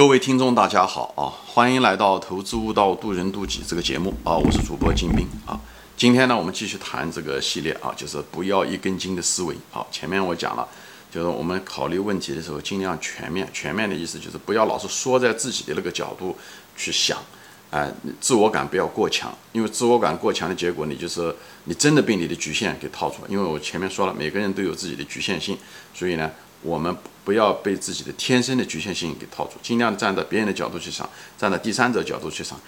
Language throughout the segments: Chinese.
各位听众，大家好啊！欢迎来到《投资悟道，渡人渡己》这个节目啊！我是主播金兵啊。今天呢，我们继续谈这个系列啊，就是不要一根筋的思维啊。前面我讲了，就是我们考虑问题的时候，尽量全面。全面的意思就是不要老是缩在自己的那个角度去想，哎，自我感不要过强，因为自我感过强的结果，你就是你真的被你的局限给套住了。因为我前面说了，每个人都有自己的局限性，所以呢。我们不要被自己的天生的局限性给套住，尽量站在别人的角度去想，站在第三者角度去想，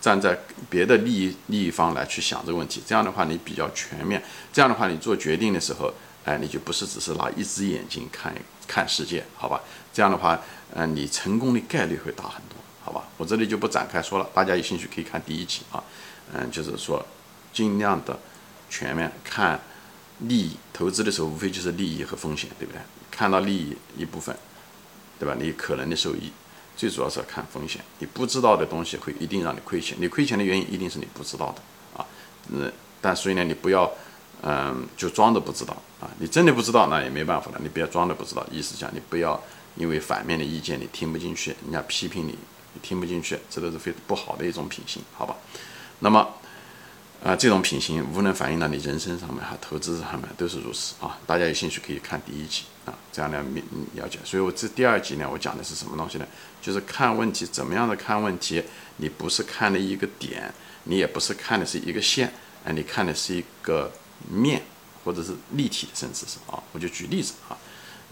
站在别的利益利益方来去想这个问题。这样的话，你比较全面。这样的话，你做决定的时候，哎，你就不是只是拿一只眼睛看看世界，好吧？这样的话，嗯，你成功的概率会大很多，好吧？我这里就不展开说了，大家有兴趣可以看第一集啊。嗯，就是说，尽量的全面看利益，投资的时候无非就是利益和风险，对不对？看到利益一部分，对吧？你可能的收益，最主要是要看风险。你不知道的东西会一定让你亏钱，你亏钱的原因一定是你不知道的啊。嗯，但所以呢，你不要，嗯，就装着不知道啊。你真的不知道，那也没办法了。你不要装着不知道，意思讲你不要因为反面的意见你听不进去，人家批评你，你听不进去，这都是非不好的一种品行，好吧？那么。啊，这种品行无能反映到你人生上面哈，投资上面都是如此啊。大家有兴趣可以看第一集啊，这样来了解。所以我这第二集呢，我讲的是什么东西呢？就是看问题怎么样的看问题，你不是看的一个点，你也不是看的是一个线，哎，你看的是一个面，或者是立体的，甚至是啊。我就举例子啊，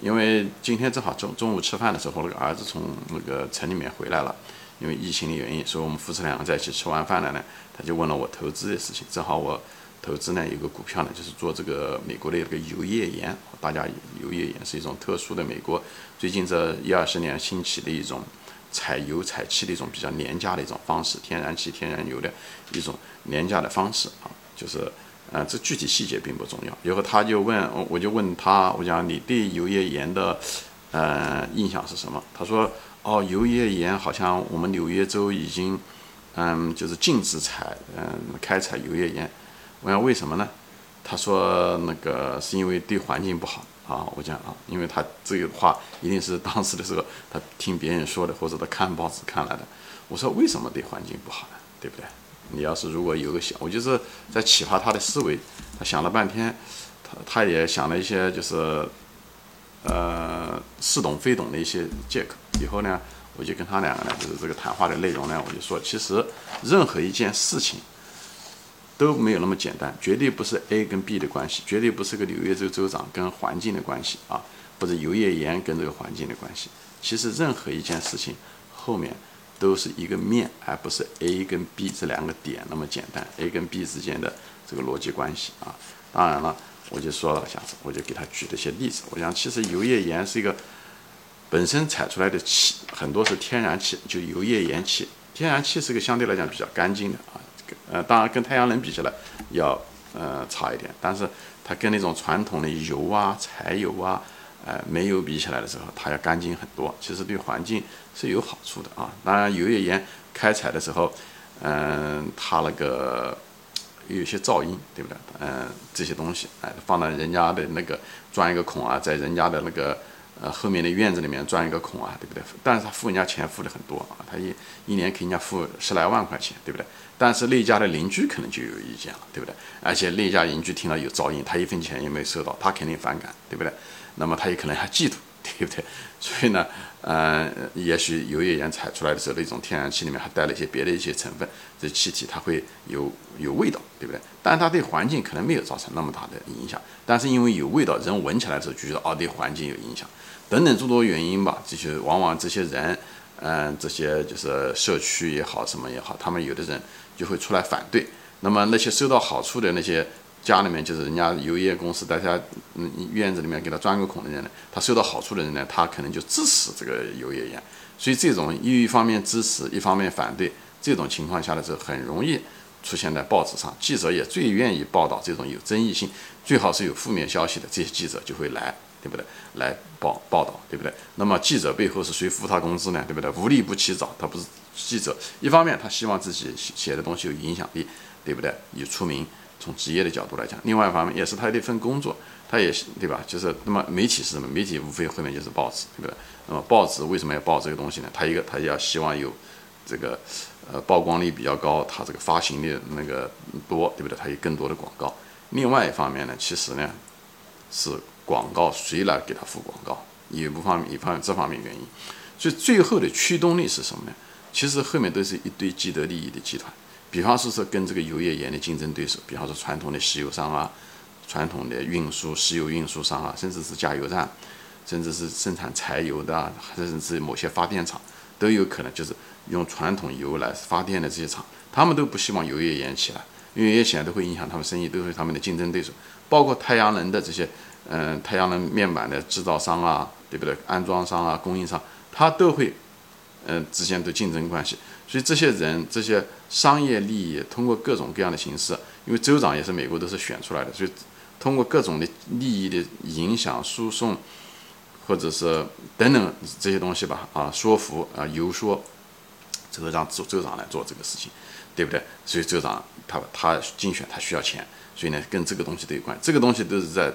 因为今天正好中中午吃饭的时候，那个儿子从那个城里面回来了。因为疫情的原因，所以我们父子两个在一起吃完饭了呢，他就问了我投资的事情。正好我投资呢有个股票呢，就是做这个美国的这个油页岩。大家油页岩是一种特殊的美国最近这一二十年兴起的一种采油采气的一种比较廉价的一种方式，天然气、天然油的一种廉价的方式啊。就是呃，这具体细节并不重要。然后他就问，我就问他，我讲你对油页岩的呃印象是什么？他说。哦，油页岩好像我们纽约州已经，嗯，就是禁止采，嗯，开采油页岩。我想为什么呢？他说那个是因为对环境不好啊。我讲啊，因为他这个话一定是当时的时候他听别人说的，或者他看报纸看来的。我说为什么对环境不好呢？对不对？你要是如果有个想，我就是在启发他的思维。他想了半天，他他也想了一些，就是。呃，似懂非懂的一些借口。以后呢，我就跟他两个呢，就是这个谈话的内容呢，我就说，其实任何一件事情都没有那么简单，绝对不是 A 跟 B 的关系，绝对不是个纽约州州长跟环境的关系啊，或者油页岩跟这个环境的关系。其实任何一件事情后面都是一个面，而不是 A 跟 B 这两个点那么简单，A 跟 B 之间的这个逻辑关系啊。当然了。我就说了，下次我就给他举了些例子。我想，其实油页岩是一个本身采出来的气，很多是天然气，就油页岩气。天然气是个相对来讲比较干净的啊，呃，当然跟太阳能比起来要呃差一点，但是它跟那种传统的油啊、柴油啊、呃煤油比起来的时候，它要干净很多。其实对环境是有好处的啊。当然，油页岩开采的时候，嗯，它那个。有些噪音，对不对？嗯，这些东西，哎，放到人家的那个钻一个孔啊，在人家的那个呃后面的院子里面钻一个孔啊，对不对？但是他付人家钱付的很多啊，他一一年给人家付十来万块钱，对不对？但是那家的邻居可能就有意见了，对不对？而且那家邻居听到有噪音，他一分钱也没收到，他肯定反感，对不对？那么他也可能还嫉妒。对不对？所以呢，呃，也许油页岩采出来的时候，那种天然气里面还带了一些别的一些成分，这气体它会有有味道，对不对？但它对环境可能没有造成那么大的影响，但是因为有味道，人闻起来的时候就觉得哦，对环境有影响，等等诸多原因吧。这些往往这些人，嗯，这些就是社区也好，什么也好，他们有的人就会出来反对。那么那些收到好处的那些。家里面就是人家油业公司，大家嗯院子里面给他钻个孔的人呢，他受到好处的人呢，他可能就支持这个油页岩。所以这种一方面支持，一方面反对，这种情况下的时候，很容易出现在报纸上。记者也最愿意报道这种有争议性，最好是有负面消息的，这些记者就会来，对不对？来报报道，对不对？那么记者背后是谁付他工资呢？对不对？无利不起早，他不是记者。一方面他希望自己写写的东西有影响力，对不对？有出名。从职业的角度来讲，另外一方面也是他的一份工作，他也是对吧？就是那么媒体是什么？媒体无非后面就是报纸，对不对？那么报纸为什么要报这个东西呢？他一个他要希望有这个呃曝光率比较高，他这个发行的那个多，对不对？他有更多的广告。另外一方面呢，其实呢是广告谁来给他付广告？一不方面一方面这方面原因。所以最后的驱动力是什么呢？其实后面都是一堆既得利益的集团。比方说，说跟这个油页岩的竞争对手，比方说传统的石油商啊，传统的运输石油运输商啊，甚至是加油站，甚至是生产柴油的，甚至是某些发电厂，都有可能就是用传统油来发电的这些厂，他们都不希望油页岩起来，因为油页起来都会影响他们生意，都是他们的竞争对手。包括太阳能的这些，嗯，太阳能面板的制造商啊，对不对？安装商啊，供应商，他都会，嗯，之间的竞争关系。所以这些人这些商业利益通过各种各样的形式，因为州长也是美国都是选出来的，所以通过各种的利益的影响、输送，或者是等等这些东西吧，啊，说服啊，游说，这个让州州长来做这个事情，对不对？所以州长他他竞选他需要钱，所以呢跟这个东西都有关，这个东西都是在。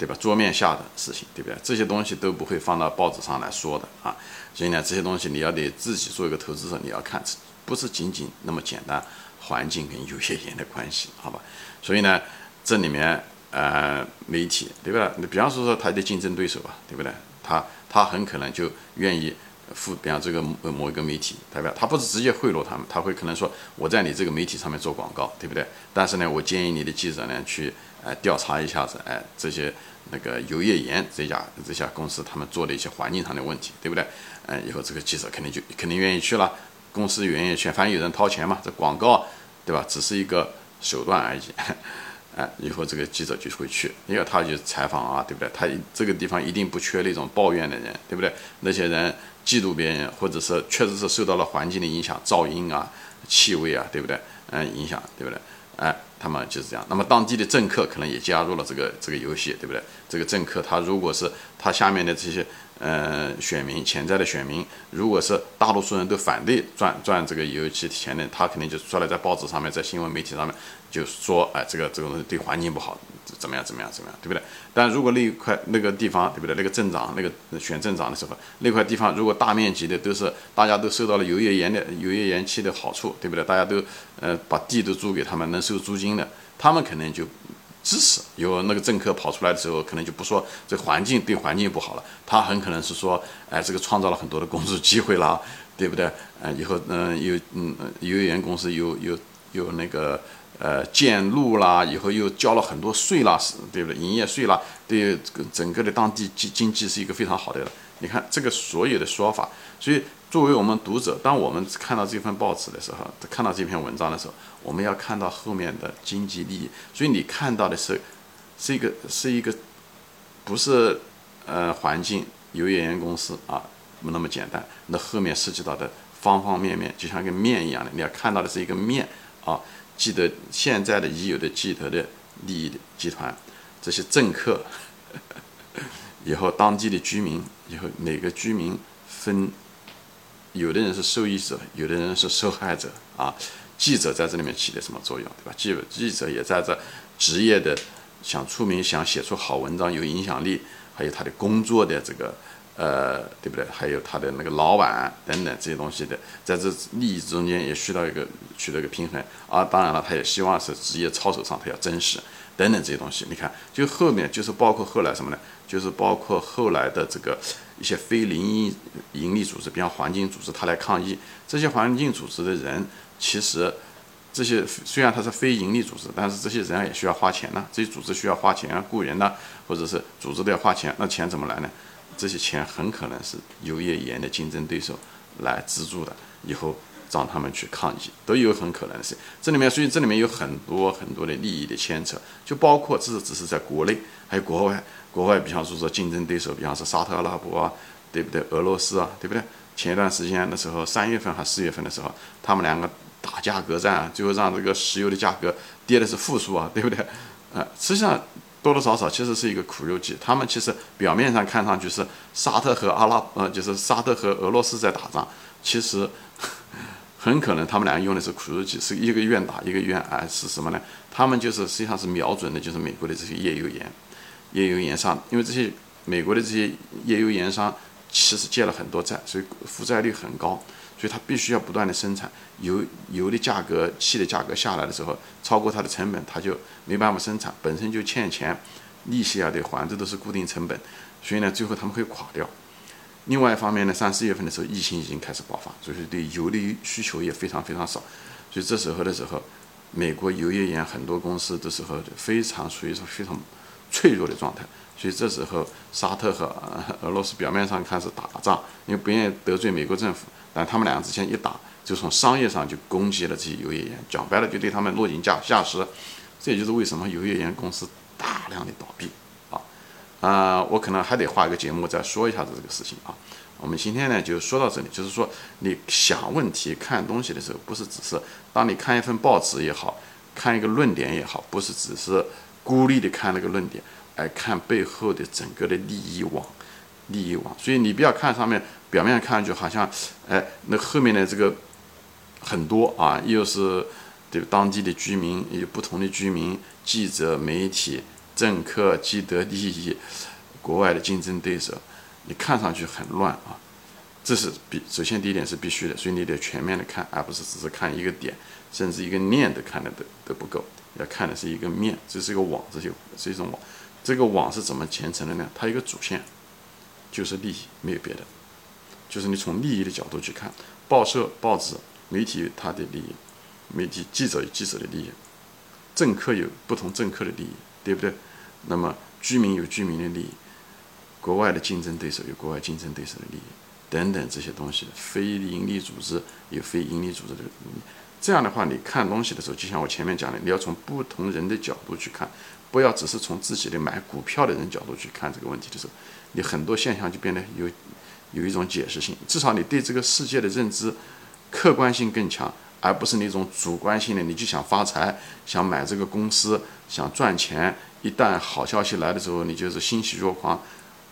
对吧？桌面下的事情，对不对？这些东西都不会放到报纸上来说的啊。所以呢，这些东西你要得自己做一个投资者，你要看，不是仅仅那么简单，环境跟有些人的关系，好吧？所以呢，这里面呃，媒体，对吧？你比方说说他的竞争对手吧，对不对？他他很可能就愿意付，比方这个某一个媒体，代表他不是直接贿赂他们，他会可能说我在你这个媒体上面做广告，对不对？但是呢，我建议你的记者呢去呃调查一下子，哎这些。那个油页岩这家这家公司，他们做的一些环境上的问题，对不对？嗯，以后这个记者肯定就肯定愿意去了，公司愿意去，反正有人掏钱嘛，这广告，对吧？只是一个手段而已。哎，以后这个记者就会去，因为他就采访啊，对不对？他这个地方一定不缺那种抱怨的人，对不对？那些人嫉妒别人，或者是确实是受到了环境的影响，噪音啊、气味啊，对不对？嗯，影响，对不对？哎。他们就是这样，那么当地的政客可能也加入了这个这个游戏，对不对？这个政客他如果是他下面的这些呃选民，潜在的选民，如果是大多数人都反对赚赚这个游戏钱的，他肯定就出来在报纸上面，在新闻媒体上面就说，哎，这个这个东西对环境不好。怎么样？怎么样？怎么样？对不对？但如果那一块那个地方，对不对？那个镇长，那个选镇长的时候，那块地方如果大面积的都是大家都受到了油页岩的油页岩气的好处，对不对？大家都呃把地都租给他们，能收租金的，他们可能就支持。有那个政客跑出来的时候，可能就不说这环境对环境不好了，他很可能是说，哎，这个创造了很多的工作机会啦，对不对？嗯，以后嗯有嗯油页岩公司有有有那个。呃，建路啦，以后又交了很多税啦，是对不对？营业税啦，对整个的当地经经济是一个非常好的。你看这个所有的说法，所以作为我们读者，当我们看到这份报纸的时候，看到这篇文章的时候，我们要看到后面的经济利益。所以你看到的是，是一个是一个，不是呃环境油页岩公司啊，不那么简单。那后面涉及到的方方面面，就像一个面一样的，你要看到的是一个面啊。记得现在的已有的既得的利益集团，这些政客，以后当地的居民，以后每个居民分，有的人是受益者，有的人是受害者啊。记者在这里面起的什么作用，对吧？记记者也在这职业的想出名，想写出好文章，有影响力，还有他的工作的这个。呃，对不对？还有他的那个老板等等这些东西的，在这利益中间也需要一个取得一个平衡啊。当然了，他也希望是职业操守上他要真实等等这些东西。你看，就后面就是包括后来什么呢？就是包括后来的这个一些非营盈利组织，比方环境组织，他来抗议。这些环境组织的人，其实这些虽然他是非盈利组织，但是这些人也需要花钱呢。这些组织需要花钱啊，雇人呢，或者是组织都要花钱。那钱怎么来呢？这些钱很可能是油页岩的竞争对手来资助的，以后让他们去抗议都有很可能性。这里面，所以这里面有很多很多的利益的牵扯，就包括这只是在国内，还有国外。国外，比方说说竞争对手，比方说沙特阿拉伯啊，对不对？俄罗斯啊，对不对？前一段时间的时候，三月份还四月份的时候，他们两个打价格战，最后让这个石油的价格跌的是负数啊，对不对？呃，实际上。多多少少其实是一个苦肉计，他们其实表面上看上去是沙特和阿拉，呃，就是沙特和俄罗斯在打仗，其实很可能他们两个用的是苦肉计，是一个愿打一个愿挨，是什么呢？他们就是实际上是瞄准的就是美国的这些页油盐、页油盐商，因为这些美国的这些页油盐商其实借了很多债，所以负债率很高，所以他必须要不断的生产油，油的价格、气的价格下来的时候，超过它的成本，他就没办法生产，本身就欠钱，利息啊得还，这都是固定成本，所以呢，最后他们会垮掉。另外一方面呢，三四月份的时候，疫情已经开始爆发，所以对油的需求也非常非常少，所以这时候的时候，美国油页岩很多公司的时候就非常处于是非常脆弱的状态，所以这时候沙特和俄罗斯表面上开始打仗，因为不愿意得罪美国政府，但他们两个之前一打，就从商业上就攻击了这些油页岩，讲白了就对他们落井下下石，这也就是为什么油页岩公司大量的倒闭。啊，啊我可能还得画一个节目再说一下子这个事情啊。我们今天呢就说到这里，就是说你想问题、看东西的时候，不是只是当你看一份报纸也好看一个论点也好，不是只是孤立的看那个论点，而看背后的整个的利益网、利益网。所以你不要看上面表面看上去好像，哎，那后面的这个很多啊，又是对当地的居民，有不同的居民、记者、媒体。政客既得利益，国外的竞争对手，你看上去很乱啊，这是必首先第一点是必须的，所以你得全面的看，而不是只是看一个点，甚至一个面都看的都都不够，要看的是一个面，这是一个网，这就是一种网，这个网是怎么形成的呢？它一个主线就是利益，没有别的，就是你从利益的角度去看，报社、报纸、媒体它的利益，媒体记者有记者的利益，政客有不同政客的利益，对不对？那么居民有居民的利益，国外的竞争对手有国外竞争对手的利益，等等这些东西，非盈利组织有非盈利组织的利益。这样的话，你看东西的时候，就像我前面讲的，你要从不同人的角度去看，不要只是从自己的买股票的人角度去看这个问题的时候，你很多现象就变得有有一种解释性，至少你对这个世界的认知客观性更强。而不是那种主观性的，你就想发财，想买这个公司，想赚钱。一旦好消息来的时候，你就是欣喜若狂，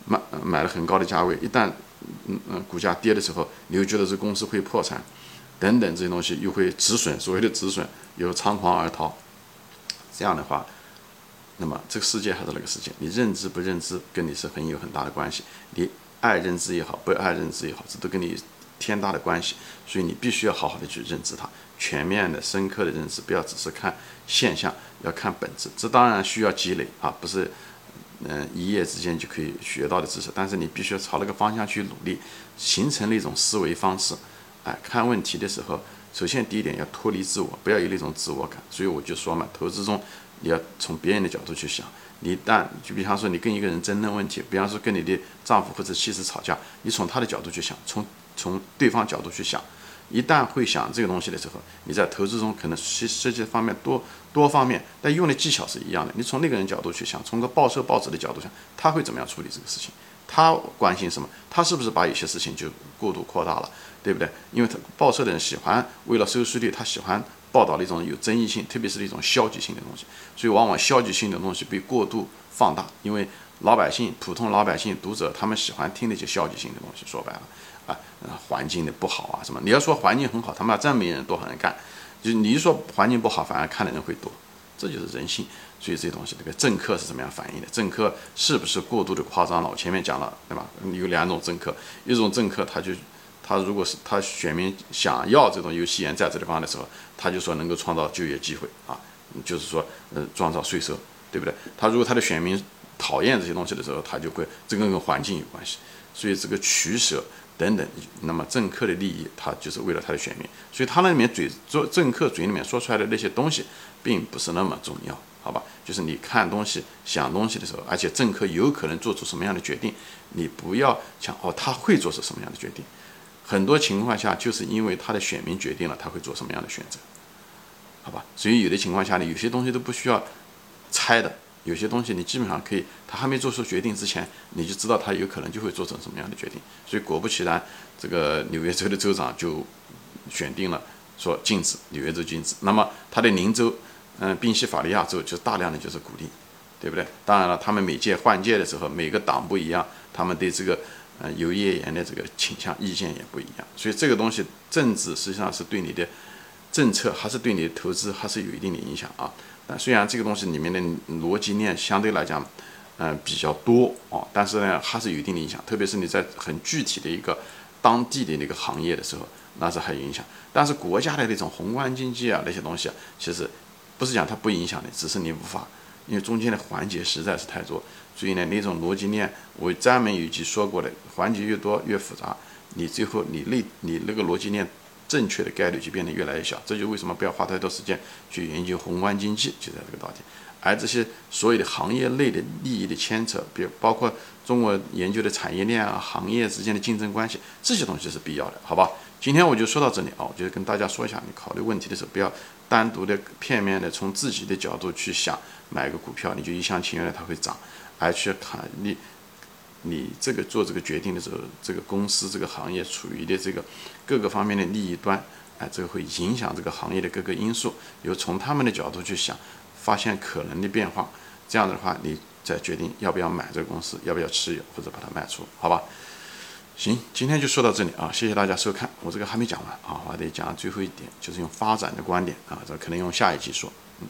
买买了很高的价位。一旦嗯嗯股价跌的时候，你又觉得这公司会破产，等等这些东西又会止损，所谓的止损又仓皇而逃。这样的话，那么这个世界还是那个世界，你认知不认知跟你是很有很大的关系。你爱认知也好，不爱认知也好，这都跟你。天大的关系，所以你必须要好好的去认知它，全面的、深刻的认知，不要只是看现象，要看本质。这当然需要积累啊，不是嗯一夜之间就可以学到的知识，但是你必须要朝那个方向去努力，形成那种思维方式。哎，看问题的时候，首先第一点要脱离自我，不要有那种自我感。所以我就说嘛，投资中你要从别人的角度去想。你一旦就比方说你跟一个人争论问题，比方说跟你的丈夫或者妻子吵架，你从他的角度去想，从从对方角度去想，一旦会想这个东西的时候，你在投资中可能涉涉及方面多多方面，但用的技巧是一样的。你从那个人角度去想，从个报社报纸的角度想，他会怎么样处理这个事情？他关心什么？他是不是把有些事情就过度扩大了，对不对？因为他报社的人喜欢为了收视率，他喜欢报道那种有争议性，特别是那种消极性的东西，所以往往消极性的东西被过度放大，因为老百姓、普通老百姓、读者他们喜欢听那些消极性的东西。说白了。啊，环境的不好啊，什么？你要说环境很好，他妈真没人多少人干，就你一说环境不好，反而看的人会多，这就是人性。所以这些东西，这个政客是怎么样反应的？政客是不是过度的夸张了？我前面讲了，对吧？有两种政客，一种政客他就他如果是他选民想要这种有戏言在这地方的时候，他就说能够创造就业机会啊，就是说呃创造税收，对不对？他如果他的选民讨厌这些东西的时候，他就会这个跟环境有关系，所以这个取舍。等等，那么政客的利益，他就是为了他的选民，所以他那里面嘴做政客嘴里面说出来的那些东西，并不是那么重要，好吧？就是你看东西、想东西的时候，而且政客有可能做出什么样的决定，你不要想哦，他会做出什么样的决定。很多情况下，就是因为他的选民决定了他会做什么样的选择，好吧？所以有的情况下呢，有些东西都不需要猜的。有些东西你基本上可以，他还没做出决定之前，你就知道他有可能就会做成什么样的决定。所以果不其然，这个纽约州的州长就选定了说禁止纽约州禁止。那么他的邻州，嗯，宾夕法尼亚州就大量的就是鼓励，对不对？当然了，他们每届换届的时候，每个党不一样，他们对这个呃有业言的这个倾向意见也不一样。所以这个东西政治实际上是对你的政策还是对你的投资还是有一定的影响啊。但虽然这个东西里面的逻辑链相对来讲，嗯比较多哦，但是呢还是有一定的影响。特别是你在很具体的一个当地的那个行业的时候，那是很影响。但是国家的那种宏观经济啊那些东西啊，其实不是讲它不影响的，只是你无法。因为中间的环节实在是太多，所以呢，那种逻辑链我专门有一集说过的，环节越多越复杂，你最后你那你那个逻辑链正确的概率就变得越来越小。这就为什么不要花太多时间去研究宏观经济，就在这个道理。而这些所有的行业内的利益的牵扯，比如包括中国研究的产业链啊、行业之间的竞争关系，这些东西是必要的，好吧？今天我就说到这里啊，我就跟大家说一下，你考虑问题的时候不要单独的、片面的从自己的角度去想。买个股票，你就一厢情愿的它会涨，而去看你你这个做这个决定的时候，这个公司这个行业处于的这个各个方面的利益端，哎，这个会影响这个行业的各个因素，有从他们的角度去想，发现可能的变化，这样的话，你再决定要不要买这个公司，要不要持有或者把它卖出，好吧？行，今天就说到这里啊，谢谢大家收看，我这个还没讲完啊，我还得讲最后一点，就是用发展的观点啊，这可能用下一集说。嗯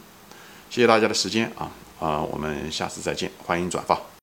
谢谢大家的时间啊啊，我们下次再见，欢迎转发。